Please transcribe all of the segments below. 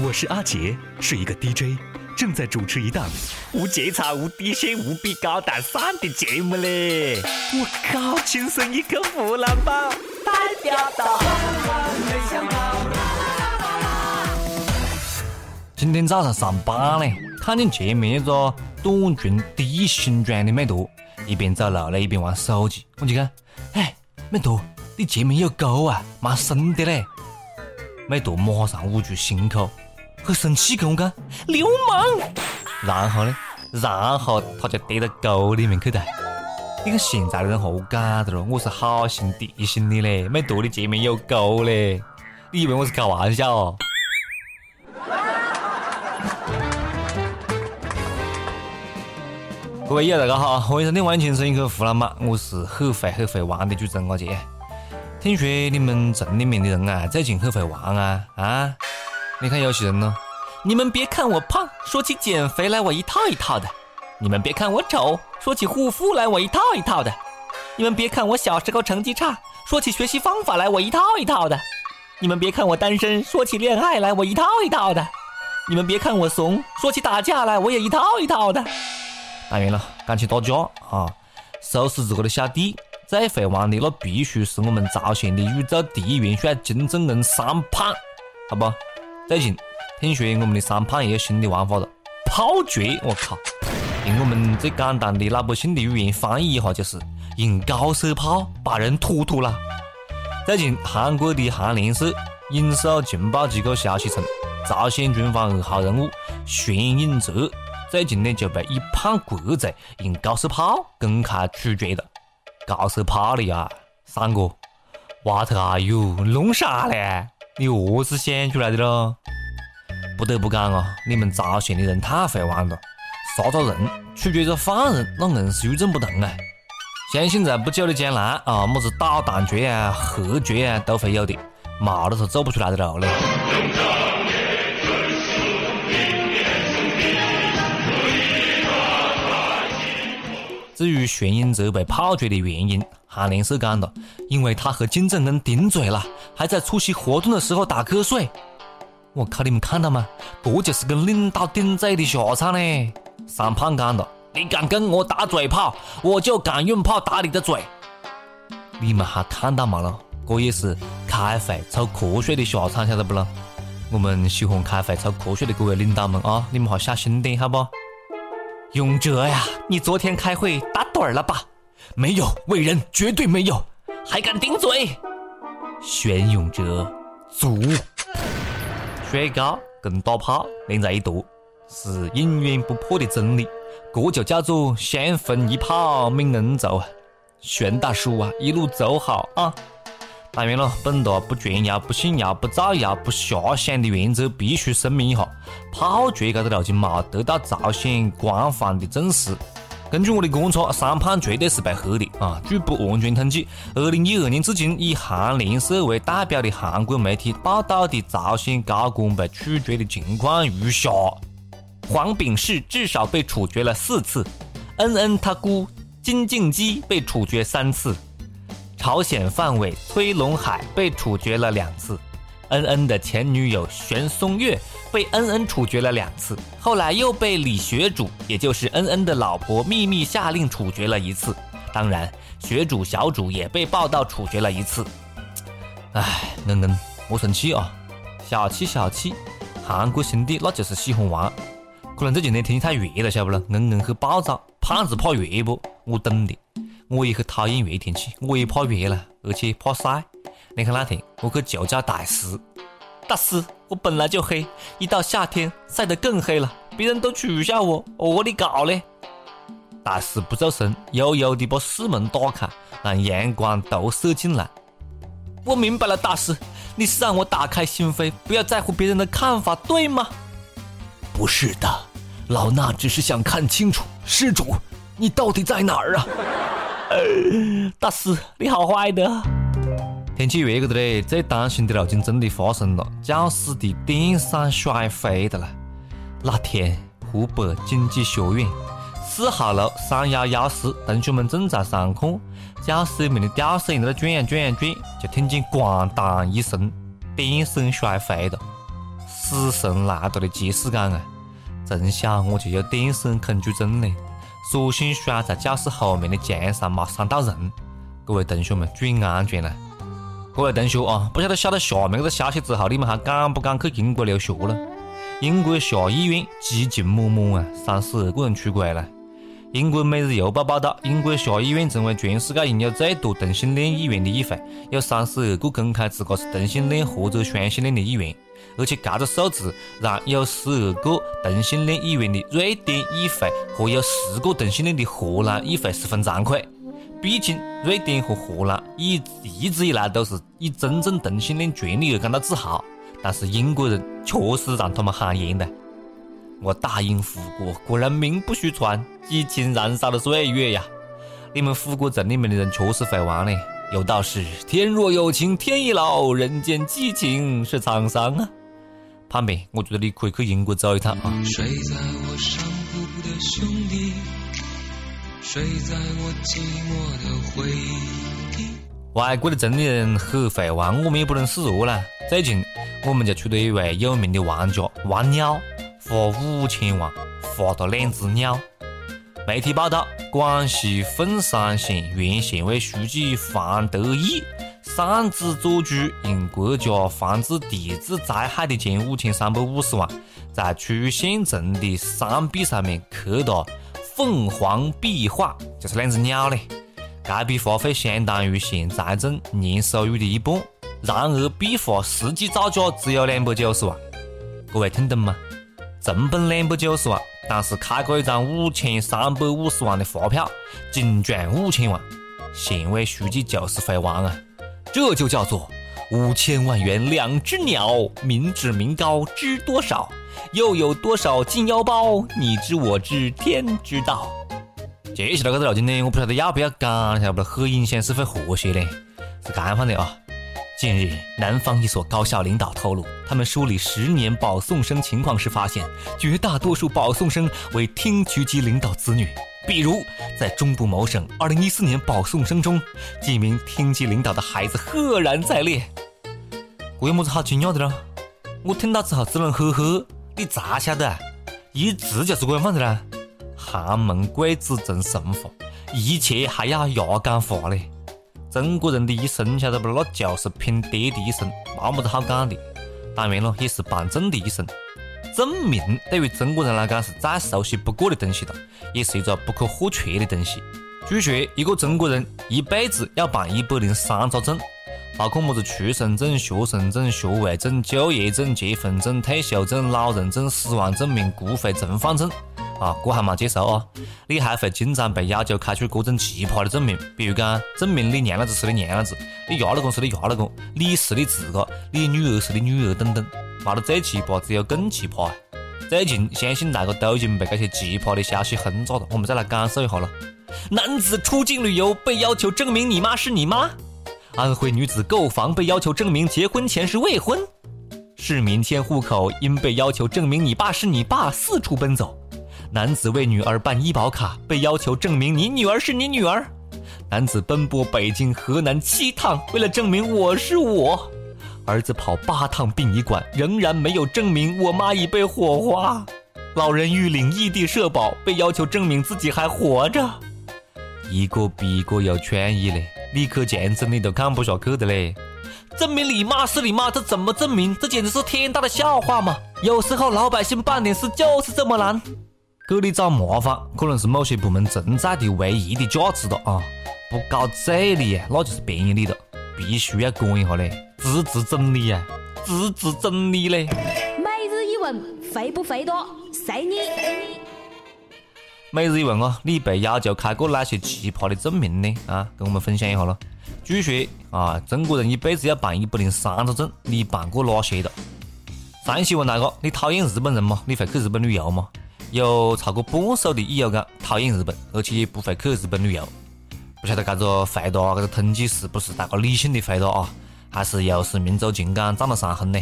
我是阿杰，是一个 DJ，正在主持一档无节操、无底线、无比高大上的节目嘞！我靠，亲生一个湖南宝，代表到。今天早上上班嘞，看见前面一个短裙低形状的美图，一边走路嘞一边玩手机，我就看，哎，美图，你前面有沟啊，蛮深的嘞。美图马上捂住心口，很生气跟我讲，流氓。然后呢，然后他就跌到沟里面去了。你看现在的人何干的了？我是好心提醒你嘞，美图你前面有沟嘞，你以为我是开玩笑哦？各位友大家好，欢迎收听《万青声一口湖南嘛》，我是很会很会玩的主持人阿杰。听说你们村里面的人啊，最近很会玩啊啊！你看有些人呢，你们别看我胖，说起减肥来我一套一套的；你们别看我丑，说起护肤来我一套一套的；你们别看我小时候成绩差，说起学习方法来我一套一套的；你们别看我单身，说起恋爱来我一套一套的；你们别看我怂，说起打架来我也一套一套的。当然了，讲起打架啊，收拾自个的小弟最会玩的那必须是我们朝鲜的宇宙第一元帅金正恩三胖，好不？最近听说我们的三胖也有新的玩法了，炮决！我靠，用我们最简单的老百姓的语言翻译一下，就是用高射炮把人突突了。最近韩国的韩联社引述情报机构消息称，朝鲜军方二号人物玄永哲。最近呢就被以叛国罪用高射炮公开处决了。高射炮了呀，三哥，哇头哎呦，弄啥嘞？你何是想出来的咯？不得不讲啊，你们朝鲜的人太会玩了，杀个人、取决个犯人，那硬是与众不同啊！相信在不久的将来啊，么子导弹决啊、核决啊都会有的，没得他做不出来的路嘞。至于玄英哲被炮决的原因，韩联社讲了，因为他和金正恩顶嘴了，还在出席活动的时候打瞌睡。我靠，你们看到吗？这就是跟领导顶嘴的下场呢。三胖讲了，你敢跟我打嘴炮，我就敢用炮打你的嘴。你们还看到没了？这也是开会抽瞌睡的下场，晓得不咯？我们喜欢开会抽瞌睡的各位领导们啊，你们还小心点，好不？勇哲呀，你昨天开会打盹儿了吧？没有，伟人绝对没有，还敢顶嘴？玄永哲，足。睡觉跟打炮连在一坨，是永远不破的真理。这就叫做先分一炮命恩仇啊！玄大叔啊，一路走好啊！当然了，本大不传谣、不信谣、不造谣、不瞎想的原则，必须声明一下：炮决这个路径没得到朝鲜官方的证实。根据我的观察，三胖绝对是被黑的啊！据不完全统计，二零一二年至今，以韩联社为代表的韩国媒体报道的朝鲜高官被处决的情况如下：黄炳世至少被处决了四次，恩恩他姑金敬基被处决三次。朝鲜范伟崔龙海被处决了两次，恩恩的前女友玄松月被恩恩处决了两次，后来又被李学主，也就是恩恩的老婆秘密下令处决了一次。当然，学主小主也被报道处决了一次。唉，恩恩，莫生气啊，小气小气。韩国兄弟那就是喜欢玩，可能这几天天气太热了，晓不咯？恩恩很暴躁，胖子怕热不？我懂的。我也很讨厌热天气，我也怕热了，而且怕晒。你看那天我去求教大师，大师，我本来就黑，一到夏天晒得更黑了，别人都取笑我，我的搞嘞？大师不做声，悠悠地把室门打开，让阳光投射进来。我明白了，大师，你是让我打开心扉，不要在乎别人的看法，对吗？不是的，老衲只是想看清楚，施主，你到底在哪儿啊？呃 大师，你好坏的！天气热个的嘞，最担心的路径真的发生了，教室的电扇摔飞的了。那天，湖北经济学院四号楼三幺幺室，同学们正在上课，教室里面的吊扇在那转呀转呀转，就听见咣当一声，电扇摔飞了。死神来到了的即视感啊！从小我就有电扇恐惧症嘞，索性摔在教室后面的墙上没伤到人。各位同学们注意安全啦！各位同学啊，不晓得晓得下面这个消息之后，你们还敢不敢去英国留学了？英国下议院激情满满啊，三十二个人出轨了。英国《每日邮报》报道，英国下议院成为全世界拥有最多同性恋议员的议会，有三十二个公开自个是同性恋或者双性恋的议员，而且这个数字让有十二个同性恋议员的瑞典议会和有十个同性恋的荷兰议会十分惭愧。毕竟，瑞典和荷兰一一直以来都是以真正同性恋权利而感到自豪，但是英国人确实让他们汗颜的。我大英复国，果然名不虚传，激情燃烧的岁月呀！你们复国镇里面的人确实会玩嘞。有道是天若有情天亦老，人间激情是沧桑啊！胖妹，我觉得你可以去英国走一趟啊。睡在我上铺的兄弟，睡在我寂寞的回忆。外国的城里人很会玩，我们也不能示弱啦。最近，我们就出了一位有名的玩家，玩鸟。花五千万花到两只鸟。媒体报道，广西凤山县原县委书记范德义擅自做主，用国家防治地质灾害的钱五千三百五十万，在区县城的山壁上面刻了凤凰壁画，就是两只鸟嘞。该笔花费相当于县财政年收入的一半。然而，壁画实际造价只有两百九十万。各位听懂吗？成本两百九十万，但是开过一张五千三百五十万的发票，净赚五千万。县委书记就是会玩啊，这就叫做五千万元两只鸟，民脂民膏知多少？又有多少进腰包？你知我知天知道。接下来这个事情呢，我不晓得要不要讲，晓得不？很影响社会和谐嘞，是这样的啊。近日，南方一所高校领导透露，他们梳理十年保送生情况时发现，绝大多数保送生为厅局级领导子女。比如，在中部某省2014年保送生中，几名厅级领导的孩子赫然在列。这有么子好惊讶的咯？我听到之后只能呵呵。你咋晓得？一直就是这样子啦。寒门贵子成神话，一切还要压感化嘞。中国人的一生，晓得不？那就是拼爹的一生，没么子好讲的。当然了，也是办证的一生。证明对于中国人来讲是再熟悉不过的东西了，也是一个不可或缺的东西。据说，一个中国人一辈子要办一百零三个证，包括么子出生证、学生证、学位证、就业证、结婚证、退休证、老人证、死亡证明、骨灰存放证。啊，这还没结束啊！你还会经常被要求开出各种奇葩的证明，比如讲证明你娘老子是你娘老子，你丫老公是你丫老公，你是你自个，你女儿是你女儿等等。没得最奇葩，只有更奇葩。最近相信大家都已经被这些奇葩的消息轰炸了，我们再来感受一下咯。男子出境旅游被要求证明你妈是你妈；安徽女子购房被要求证明结婚前是未婚；市民迁户口因被要求证明你爸是你爸，四处奔走。男子为女儿办医保卡，被要求证明你女儿是你女儿。男子奔波北京、河南七趟，为了证明我是我。儿子跑八趟殡仪馆，仍然没有证明我妈已被火化。老人欲领异地社保，被要求证明自己还活着。一个比一个有权益嘞！李克强整的都看不下去的嘞。证明你妈是你妈，这怎么证明？这简直是天大的笑话嘛！有时候老百姓办点事就是这么难。给你找麻烦，可能是某些部门存在的唯一的价值了啊！不搞这里，那就是便宜你了，必须要管一下嘞，支持整理呀，支持整理嘞。每日一问，肥不肥多？随你。每日一问哦，你被要求开过哪些奇葩的证明呢？啊，跟我们分享一下咯。据说啊，中国人一辈子要办一百零三个证，你办过哪些的？上期问大家，你讨厌日本人吗？你会去日本旅游吗？有超过半数的益友讲讨厌日本，而且也不会去日本旅游。不晓得这个回答，这个统计是不是大家理性的回答啊？还是又是民族情感占了上风呢？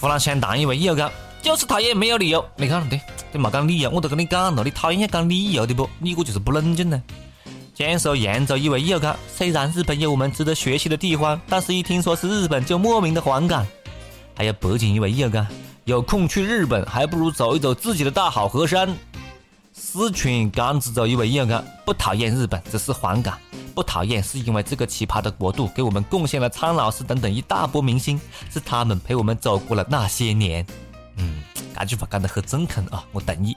湖南湘潭一位益友讲就是讨厌，没有理由。你看，对，你没讲理由，我都跟你讲了，你讨厌要讲理由的不？你个就是不冷静呢。江苏扬州一位益友讲，虽然日本有我们值得学习的地方，但是一听说是日本就莫名的反感。还有北京一位益友讲。有空去日本，还不如走一走自己的大好河山。四川甘孜州一位友讲：不讨厌日本，只是反感。不讨厌是因为这个奇葩的国度给我们贡献了苍老师等等一大波明星，是他们陪我们走过了那些年。嗯，这句话讲得很中肯啊，我同意。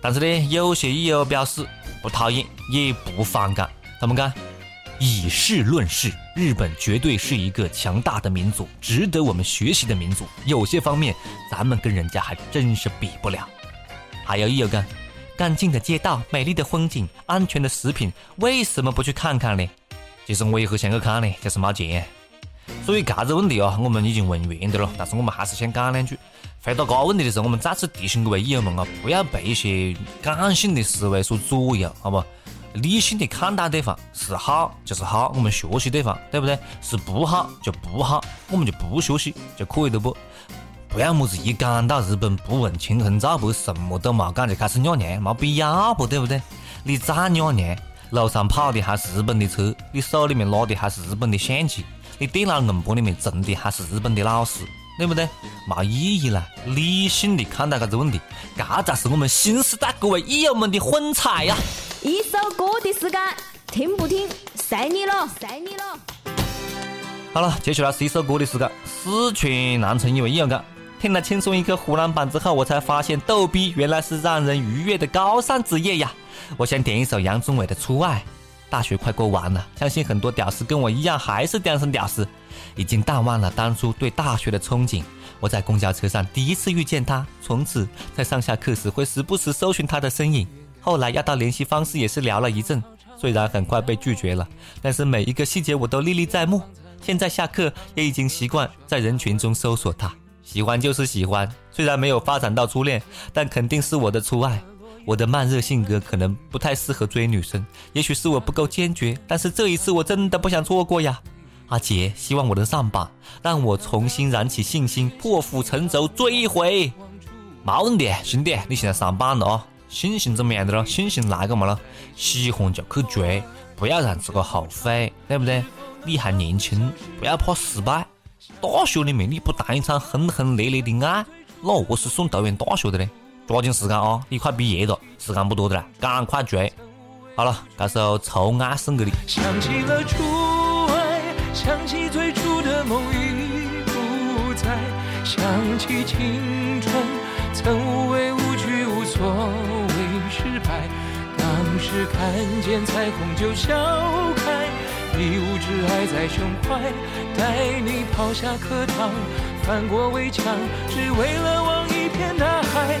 但是呢，有些益友表示不讨厌也不反感。他们讲？以事论事，日本绝对是一个强大的民族，值得我们学习的民族。有些方面，咱们跟人家还真是比不了。还有一个，干净的街道、美丽的风景、安全的食品，为什么不去看看呢？其实我也很想去看呢，就是没钱。所以，这个问题啊，我们已经问完的了。但是我们还是想讲两句。回答这个问题的时候，我们再次提醒各位益友们啊，不要被一些感性的思维所左右，好不？理性的看待对方是好就是好，我们学习对方，对不对？是不好就不好，我们就不学习就可以了不？不要么子一讲到日本不问青红皂白，什么都没讲就开始尿娘，没必要不？对不对？你再尿娘，路上跑的还是日本的车，你手里面拿的还是日本的相机，你电脑硬盘里面存的还是日本的老师，对不对？没意义了！理性的看待这个问题，这才是我们新时代各位益友们的风采呀！一首歌的时间，听不听，随你了，随你了。好了，接下来是一首歌的时间。四川南充一位友讲，听了轻松一刻湖南版之后，我才发现逗逼原来是让人愉悦的高尚职业呀！我想点一首杨宗纬的《初爱》。大学快过完了，相信很多屌丝跟我一样，还是单身屌丝，已经淡忘了当初对大学的憧憬。我在公交车上第一次遇见他，从此在上下课时会时不时搜寻他的身影。后来要到联系方式也是聊了一阵，虽然很快被拒绝了，但是每一个细节我都历历在目。现在下课也已经习惯在人群中搜索他，喜欢就是喜欢，虽然没有发展到初恋，但肯定是我的初爱。我的慢热性格可能不太适合追女生，也许是我不够坚决，但是这一次我真的不想错过呀。阿杰，希望我能上榜，让我重新燃起信心，破釜沉舟追一回。没问题，兄弟，你现在上榜了啊。信心怎么样的咯？信心来干嘛了？喜欢就去追，不要让自个后悔，对不对？你还年轻，不要怕失败。大学里面你不谈一场轰轰烈烈的爱，那我是送读完大学的呢？抓紧时间啊！你快毕业了，时间不多的了，赶快追。好了，这首《臭爱》送给你。想起了初爱，想起最初的梦已不在，想起青春曾无畏无惧无所谓。失败，当时看见彩虹就笑开，一无挚爱在胸怀，带你跑下课堂，翻过围墙，只为了望一片大海。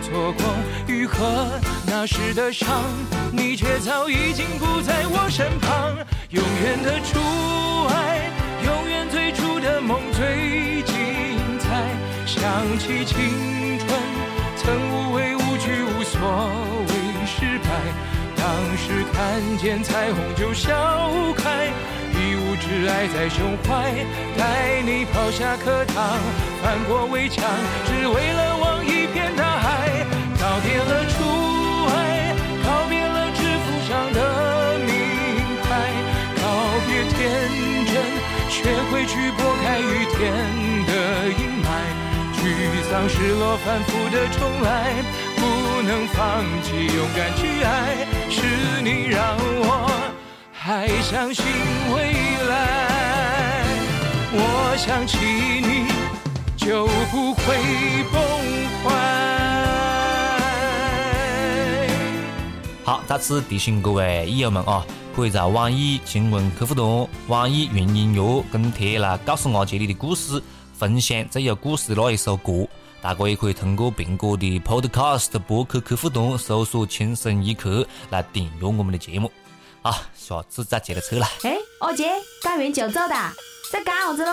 错过愈合那时的伤。你却早已经不在我身旁，永远的初爱，永远最初的梦最精彩。想起青春，曾无畏无惧，无所谓失败。当时看见彩虹就笑开，一无挚爱在胸怀，带你跑下课堂，翻过围墙，只为了望一片大的阴霾，沮丧、失落、反复的重来，不能放弃，勇敢去爱，是你让我还相信未来。我想起你就不会崩坏。好，再次提醒各位益友们啊，可以在网易新闻客户端、网易云音乐跟帖来告诉阿杰你的故事，分享最有故事的那一首歌。大家也可以通过苹果的 Podcast 博客客户端搜索“轻声一刻”来订阅我们的节目。好，下次再接着扯了。哎，二姐，干完就走哒，在干啥子喽？